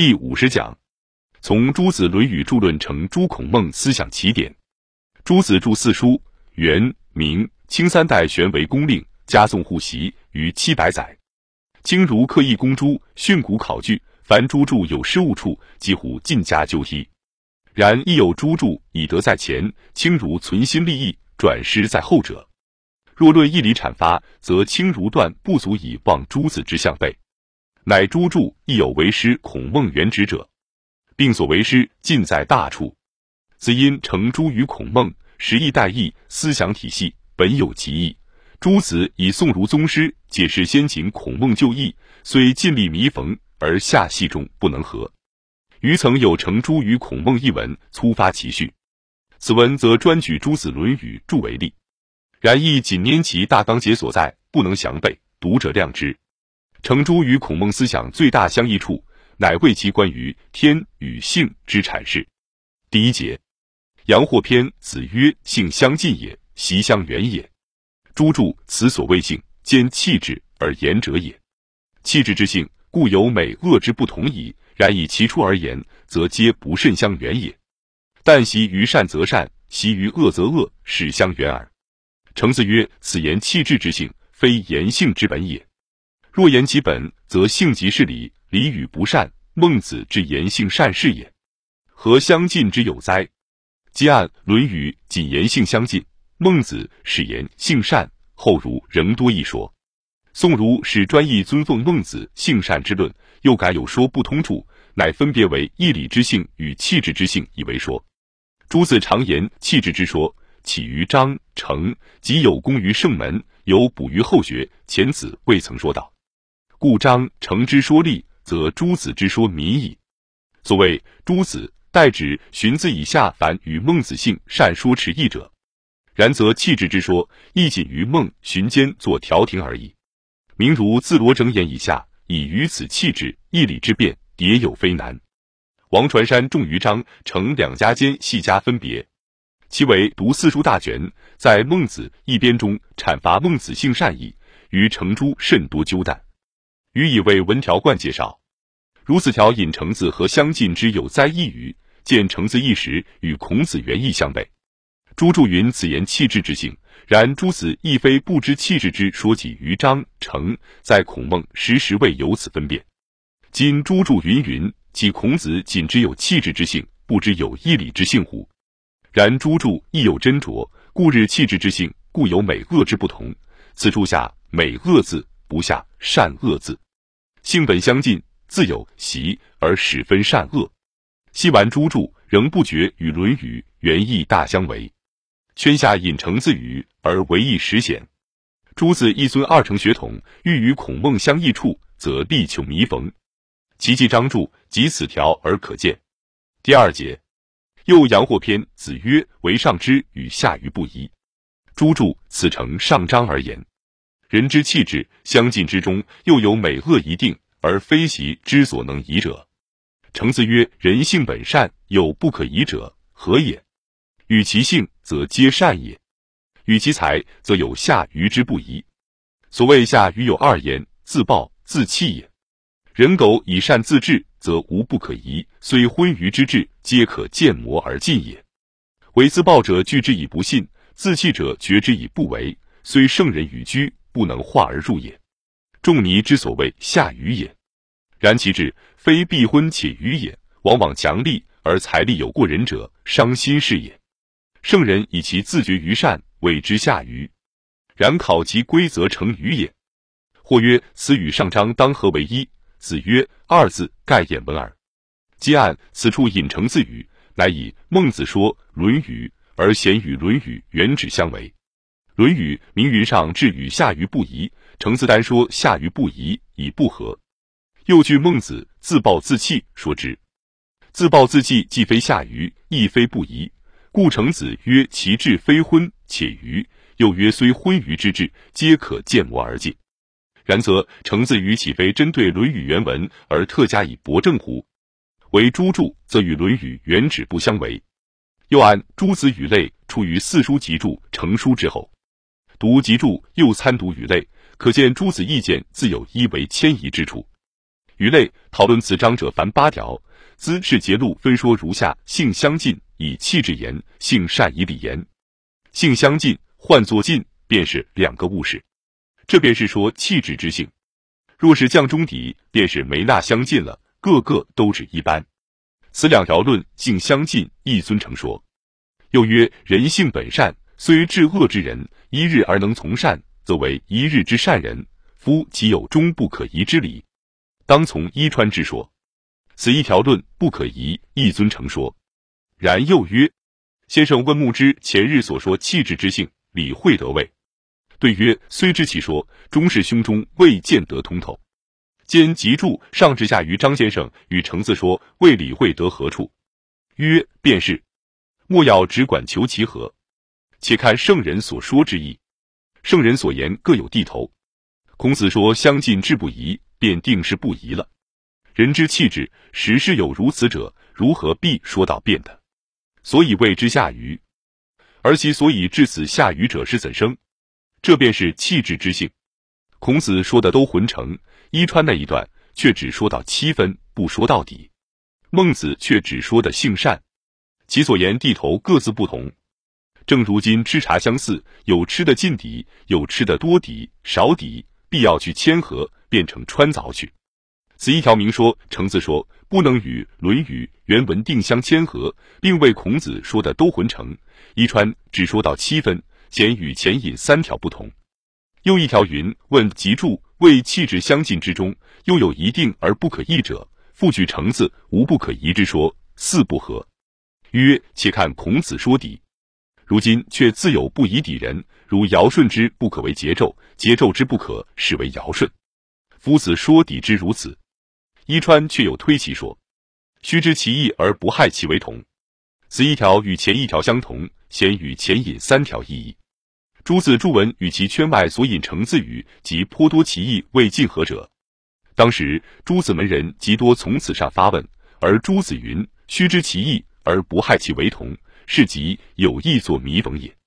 第五十讲，从诸子《论语》著论成诸孔孟思想起点。诸子著四书，元、明、清三代玄为公令，加颂护习于七百载。经如刻意公诸，训诂考据，凡诸著有失误处，几乎尽加纠剔。然亦有诸著以德在前，轻如存心立意，转失在后者。若论义理阐发，则轻如断不足以望诸子之相背。乃诸著亦有为师孔孟原旨者，并所为师尽在大处。子因成诸于孔孟，实意代义，思想体系本有其意。诸子以宋儒宗师解释先秦孔孟旧义，虽尽力弥缝，而下系中不能合。余曾有成诸于孔孟一文，粗发其序。此文则专举诸子《论语》著为例，然亦仅拈其大纲节所在，不能详备，读者谅之。程朱与孔孟思想最大相异处，乃为其关于天与性之阐释。第一节，阳货篇子曰：“性相近也，习相远也。”朱注此所谓性，兼气质而言者也。气质之性，故有美恶之不同矣。然以其出而言，则皆不甚相远也。但习于善则善，习于恶则恶，是相远耳。程子曰：“此言气质之性，非言性之本也。”若言其本，则性即是理，理与不善。孟子之言性善是也，何相近之有哉？既按《论语》仅言性相近，孟子始言性善，后儒仍多一说。宋儒始专意尊奉孟子性善之论，又改有说不通处，乃分别为义理之性与气质之性以为说。诸子常言气质之说，起于张成，即有功于圣门，有补于后学。前子未曾说道。故张成之说立，则诸子之说迷矣。所谓诸子，代指荀子以下凡与孟子性善说持异者。然则气质之说，亦仅于孟荀间作调停而已。明如自罗整眼以下，以于此气质义理之辩，迭有非难。王传山重于张成两家间细加分别，其为读四书大全，在孟子一编中阐发孟子性善意，于程朱甚多纠弹。予以为文条贯介绍，如此条引程子和相近之有哉一语，见程子一时与孔子原意相悖。朱注云此言气质之性，然诸子亦非不知气质之说起于张成，在孔孟时时未有此分辨。今朱注云云，即孔子仅知有气质之性，不知有义理之性乎？然朱注亦有斟酌，故日气质之性，故有美恶之不同。此处下美恶字。不下善恶字，性本相近，自有习而始分善恶。昔玩诸注，仍不觉与《论语》原意大相违。圈下引程自语，而为意实显。诸子一尊二成血统，欲与孔孟相异处，则力求弥缝。其记章注及此条而可见。第二节，又阳货篇子曰：“为上之与下愚不疑。”诸注此成上章而言。人之气质相近之中，又有美恶一定，而非习之所能移者。程子曰：“人性本善，有不可移者，何也？与其性，则皆善也；与其才，则有下愚之不移。所谓下愚，有二言：自暴、自弃也。人苟以善自治，则无不可移，虽昏愚之志，皆可见磨而尽也。为自暴者拒之以不信，自弃者觉之以不为。虽圣人与居。”不能化而入也，仲尼之所谓下愚也。然其志非必昏且愚也，往往强力而财力有过人者，伤心事也。圣人以其自觉于善，谓之下愚。然考其规则成愚也。或曰：此与上章当合为一？子曰：二字盖掩文耳。皆按此处引成自语，乃以孟子说《论语》，而咸与《论语》原旨相违。《论语》名云上至与下愚不疑，程子丹说下愚不疑，以不合。又据孟子自暴自弃说之，自暴自弃既非下愚，亦非不疑，故程子曰其志非昏且愚，又曰虽昏愚之志，皆可见磨而尽。然则程子语岂非针对《论语》原文而特加以驳正乎？为诸注则与《论语》原旨不相违。又按诸子语类出于四书集注成书之后。读集注又参读语类，可见诸子意见自有一为迁移之处。鱼类讨论此章者凡八条，兹是节录分说如下：性相近，以气质言；性善，以理言。性相近，换作近，便是两个物事。这便是说气质之性。若是降中底，便是没那相近了，个个都指一般。此两条论性相近，亦尊成说。又曰：人性本善，虽至恶之人，一日而能从善，则为一日之善人。夫其有终不可移之理，当从伊川之说。此一条论不可移，亦尊成说。然又曰：先生问木之前日所说气质之性，理会得位？对曰：虽知其说，终是胸中未见得通透。兼集注上至下于张先生与程子说，未理会得何处？曰：便是。莫要只管求其何，且看圣人所说之意。圣人所言各有地头。孔子说相近志不移，便定是不移了。人之气质，实是有如此者，如何必说到变的？所以谓之下愚。而其所以至此下愚者是怎生？这便是气质之性。孔子说的都浑成，伊川那一段却只说到七分，不说到底。孟子却只说的性善，其所言地头各自不同。正如今吃茶相似，有吃的近底，有吃的多底、少底。必要去谦和，变成穿凿去。此一条明说，程子说不能与《论语》原文定相谦和，并为孔子说的都浑成。伊川只说到七分，显与前引三条不同。又一条云：问集注为气质相近之中，又有一定而不可易者，复举程子无不可移之说，四不合。曰：且看孔子说底。如今却自有不以抵人，如尧舜之不可为桀纣，桀纣之不可使为尧舜。夫子说抵之如此，伊川却有推其说，须知其意而不害其为同。此一条与前一条相同，先与前引三条意义。诸子注文与其圈外所引成字语，及颇多其意未尽合者。当时诸子门人极多从此上发问，而诸子云：须知其意而不害其为同。是即有意作弥缝也。